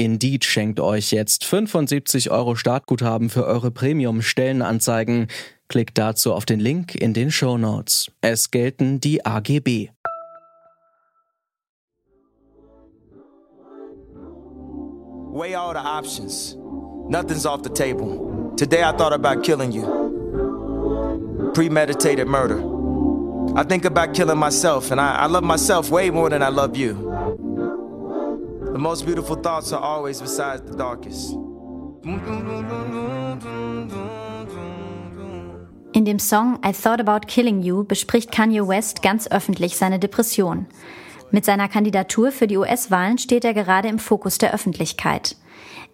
Indeed schenkt euch jetzt 75 Euro Startguthaben für eure Premium-Stellenanzeigen. Klickt dazu auf den Link in den Show Notes. Es gelten die AGB. Weigh all the options. Nothing's off the table. Today I thought about killing you. Premeditated murder. I think about killing myself, and I, I love myself way more than I love you. The most beautiful thoughts are always besides the darkest. In dem Song I Thought About Killing You bespricht Kanye West ganz öffentlich seine Depression. Mit seiner Kandidatur für die US-Wahlen steht er gerade im Fokus der Öffentlichkeit.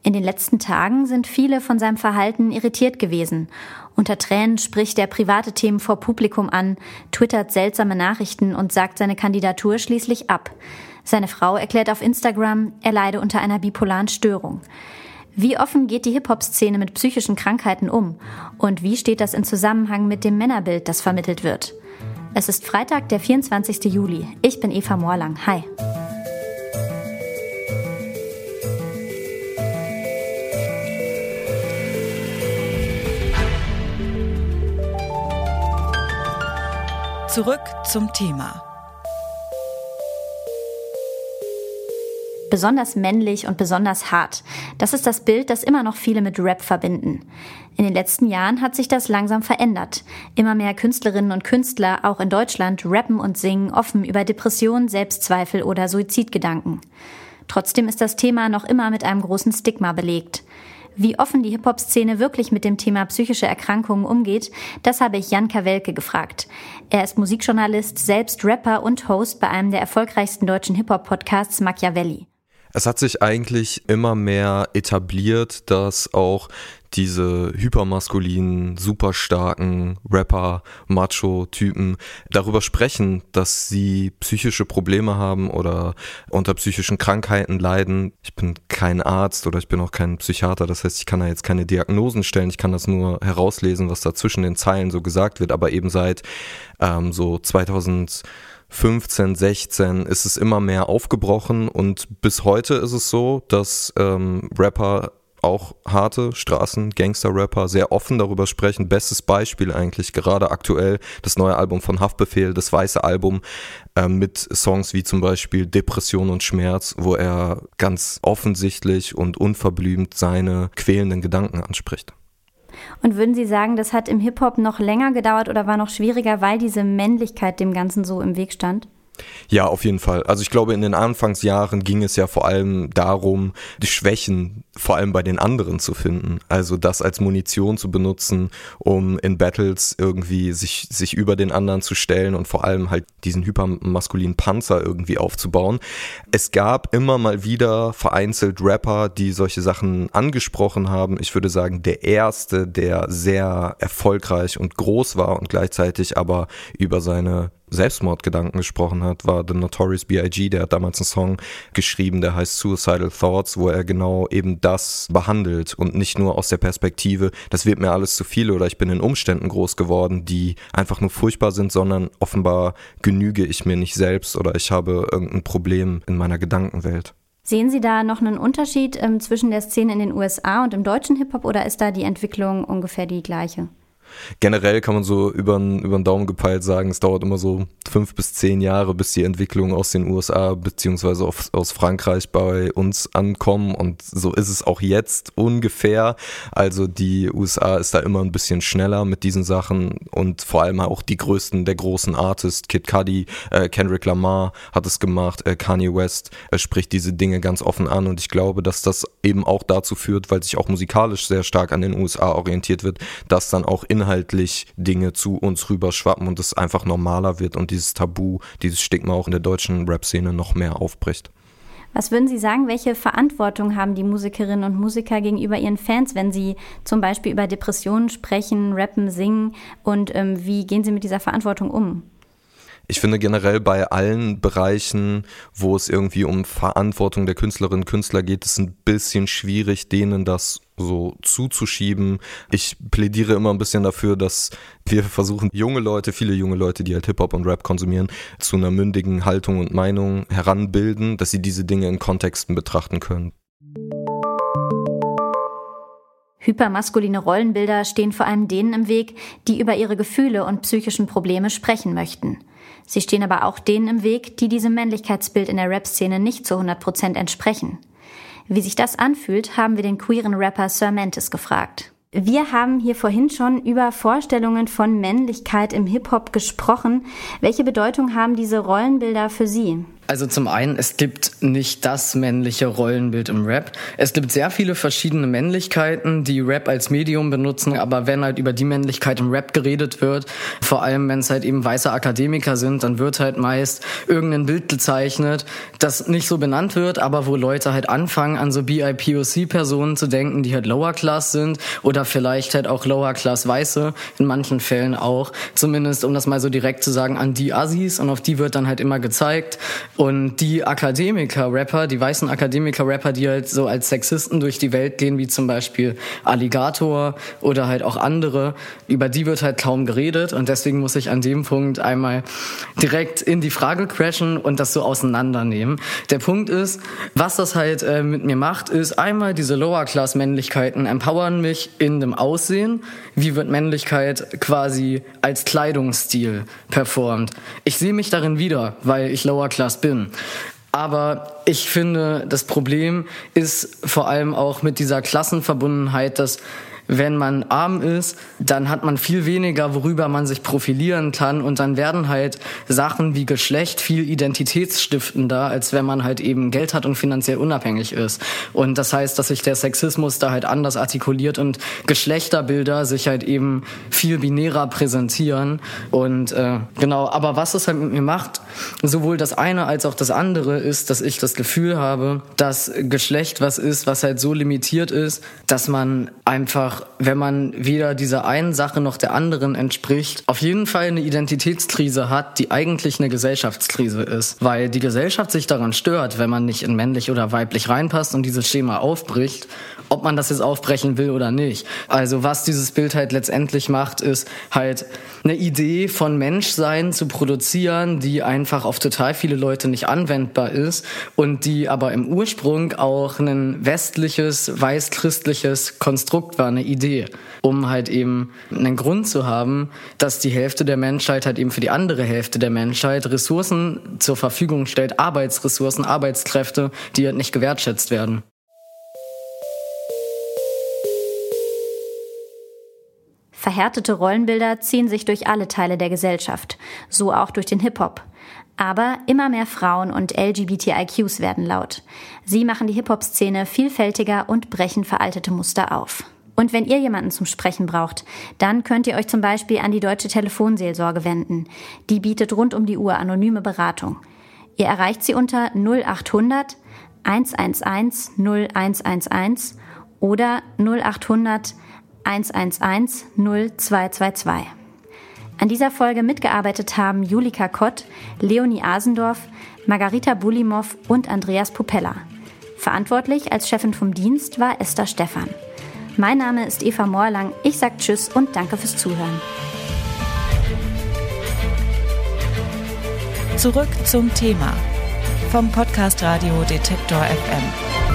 In den letzten Tagen sind viele von seinem Verhalten irritiert gewesen. Unter Tränen spricht er private Themen vor Publikum an, twittert seltsame Nachrichten und sagt seine Kandidatur schließlich ab. Seine Frau erklärt auf Instagram, er leide unter einer bipolaren Störung. Wie offen geht die Hip-Hop-Szene mit psychischen Krankheiten um? Und wie steht das in Zusammenhang mit dem Männerbild, das vermittelt wird? Es ist Freitag, der 24. Juli. Ich bin Eva Morlang. Hi. Zurück zum Thema. Besonders männlich und besonders hart. Das ist das Bild, das immer noch viele mit Rap verbinden. In den letzten Jahren hat sich das langsam verändert. Immer mehr Künstlerinnen und Künstler, auch in Deutschland, rappen und singen offen über Depressionen, Selbstzweifel oder Suizidgedanken. Trotzdem ist das Thema noch immer mit einem großen Stigma belegt. Wie offen die Hip-Hop-Szene wirklich mit dem Thema psychische Erkrankungen umgeht, das habe ich Jan Kawelke gefragt. Er ist Musikjournalist, selbst Rapper und Host bei einem der erfolgreichsten deutschen Hip-Hop-Podcasts Machiavelli. Es hat sich eigentlich immer mehr etabliert, dass auch diese hypermaskulinen, super starken Rapper, Macho-Typen darüber sprechen, dass sie psychische Probleme haben oder unter psychischen Krankheiten leiden. Ich bin kein Arzt oder ich bin auch kein Psychiater, das heißt, ich kann da jetzt keine Diagnosen stellen, ich kann das nur herauslesen, was da zwischen den Zeilen so gesagt wird, aber eben seit ähm, so 2000 15, 16 ist es immer mehr aufgebrochen und bis heute ist es so, dass ähm, Rapper auch harte Straßen, Gangster-Rapper sehr offen darüber sprechen. Bestes Beispiel eigentlich gerade aktuell das neue Album von Haftbefehl, das weiße Album äh, mit Songs wie zum Beispiel Depression und Schmerz, wo er ganz offensichtlich und unverblümt seine quälenden Gedanken anspricht. Und würden Sie sagen, das hat im Hip-Hop noch länger gedauert oder war noch schwieriger, weil diese Männlichkeit dem Ganzen so im Weg stand? Ja, auf jeden Fall. Also ich glaube, in den Anfangsjahren ging es ja vor allem darum, die Schwächen vor allem bei den anderen zu finden. Also das als Munition zu benutzen, um in Battles irgendwie sich, sich über den anderen zu stellen und vor allem halt diesen hypermaskulinen Panzer irgendwie aufzubauen. Es gab immer mal wieder vereinzelt Rapper, die solche Sachen angesprochen haben. Ich würde sagen, der erste, der sehr erfolgreich und groß war und gleichzeitig aber über seine Selbstmordgedanken gesprochen hat, war The Notorious B.I.G., der hat damals einen Song geschrieben, der heißt Suicidal Thoughts, wo er genau eben das behandelt und nicht nur aus der Perspektive, das wird mir alles zu viel oder ich bin in Umständen groß geworden, die einfach nur furchtbar sind, sondern offenbar genüge ich mir nicht selbst oder ich habe irgendein Problem in meiner Gedankenwelt. Sehen Sie da noch einen Unterschied ähm, zwischen der Szene in den USA und im deutschen Hip-Hop oder ist da die Entwicklung ungefähr die gleiche? Generell kann man so über den Daumen gepeilt sagen, es dauert immer so fünf bis zehn Jahre, bis die Entwicklungen aus den USA beziehungsweise aus Frankreich bei uns ankommen. Und so ist es auch jetzt ungefähr. Also die USA ist da immer ein bisschen schneller mit diesen Sachen. Und vor allem auch die größten der großen Artists, Kid Cudi, äh, Kendrick Lamar hat es gemacht, äh, Kanye West äh, spricht diese Dinge ganz offen an. Und ich glaube, dass das eben auch dazu führt, weil sich auch musikalisch sehr stark an den USA orientiert wird, dass dann auch inhaltlich inhaltlich Dinge zu uns rüberschwappen und es einfach normaler wird und dieses Tabu, dieses Stigma auch in der deutschen Rap-Szene noch mehr aufbricht. Was würden Sie sagen, welche Verantwortung haben die Musikerinnen und Musiker gegenüber ihren Fans, wenn sie zum Beispiel über Depressionen sprechen, rappen, singen und ähm, wie gehen Sie mit dieser Verantwortung um? Ich finde generell bei allen Bereichen, wo es irgendwie um Verantwortung der Künstlerinnen und Künstler geht, ist ein bisschen schwierig, denen das so zuzuschieben. Ich plädiere immer ein bisschen dafür, dass wir versuchen, junge Leute, viele junge Leute, die halt Hip-Hop und Rap konsumieren, zu einer mündigen Haltung und Meinung heranbilden, dass sie diese Dinge in Kontexten betrachten können. Hypermaskuline Rollenbilder stehen vor allem denen im Weg, die über ihre Gefühle und psychischen Probleme sprechen möchten. Sie stehen aber auch denen im Weg, die diesem Männlichkeitsbild in der Rap-Szene nicht zu 100 Prozent entsprechen. Wie sich das anfühlt, haben wir den queeren Rapper Sir Mantis gefragt. Wir haben hier vorhin schon über Vorstellungen von Männlichkeit im Hip-Hop gesprochen. Welche Bedeutung haben diese Rollenbilder für Sie? Also zum einen, es gibt nicht das männliche Rollenbild im Rap. Es gibt sehr viele verschiedene Männlichkeiten, die Rap als Medium benutzen, aber wenn halt über die Männlichkeit im Rap geredet wird, vor allem wenn es halt eben weiße Akademiker sind, dann wird halt meist irgendein Bild gezeichnet, das nicht so benannt wird, aber wo Leute halt anfangen, an so BIPOC-Personen zu denken, die halt Lower Class sind oder vielleicht halt auch Lower Class Weiße, in manchen Fällen auch, zumindest um das mal so direkt zu sagen, an die Assis und auf die wird dann halt immer gezeigt und die Akademiker-Rapper, die weißen Akademiker-Rapper, die halt so als Sexisten durch die Welt gehen, wie zum Beispiel Alligator oder halt auch andere, über die wird halt kaum geredet. Und deswegen muss ich an dem Punkt einmal direkt in die Frage crashen und das so auseinandernehmen. Der Punkt ist, was das halt äh, mit mir macht, ist einmal diese Lower-Class-Männlichkeiten empowern mich in dem Aussehen. Wie wird Männlichkeit quasi als Kleidungsstil performt? Ich sehe mich darin wieder, weil ich Lower-Class bin bin. Aber ich finde, das Problem ist vor allem auch mit dieser Klassenverbundenheit, dass wenn man arm ist, dann hat man viel weniger, worüber man sich profilieren kann und dann werden halt Sachen wie Geschlecht viel identitätsstiftender, als wenn man halt eben Geld hat und finanziell unabhängig ist. Und das heißt, dass sich der Sexismus da halt anders artikuliert und Geschlechterbilder sich halt eben viel binärer präsentieren. Und äh, genau, aber was es halt mit mir macht, sowohl das eine als auch das andere, ist, dass ich das Gefühl habe, dass Geschlecht was ist, was halt so limitiert ist, dass man einfach einfach, wenn man weder dieser einen Sache noch der anderen entspricht, auf jeden Fall eine Identitätskrise hat, die eigentlich eine Gesellschaftskrise ist. Weil die Gesellschaft sich daran stört, wenn man nicht in männlich oder weiblich reinpasst und dieses Schema aufbricht ob man das jetzt aufbrechen will oder nicht. Also was dieses Bild halt letztendlich macht, ist halt eine Idee von Menschsein zu produzieren, die einfach auf total viele Leute nicht anwendbar ist und die aber im Ursprung auch ein westliches, weiß-christliches Konstrukt war, eine Idee, um halt eben einen Grund zu haben, dass die Hälfte der Menschheit halt eben für die andere Hälfte der Menschheit Ressourcen zur Verfügung stellt, Arbeitsressourcen, Arbeitskräfte, die halt nicht gewertschätzt werden. Verhärtete Rollenbilder ziehen sich durch alle Teile der Gesellschaft, so auch durch den Hip-Hop. Aber immer mehr Frauen und LGBTIQs werden laut. Sie machen die Hip-Hop-Szene vielfältiger und brechen veraltete Muster auf. Und wenn ihr jemanden zum Sprechen braucht, dann könnt ihr euch zum Beispiel an die Deutsche Telefonseelsorge wenden. Die bietet rund um die Uhr anonyme Beratung. Ihr erreicht sie unter 0800 111 0111 oder 0800 111 0222. An dieser Folge mitgearbeitet haben Julika Kott, Leonie Asendorf, Margarita Bulimow und Andreas Popella. Verantwortlich als Chefin vom Dienst war Esther Stephan. Mein Name ist Eva Moorlang. Ich sage Tschüss und danke fürs Zuhören. Zurück zum Thema vom Podcast Radio Detektor FM.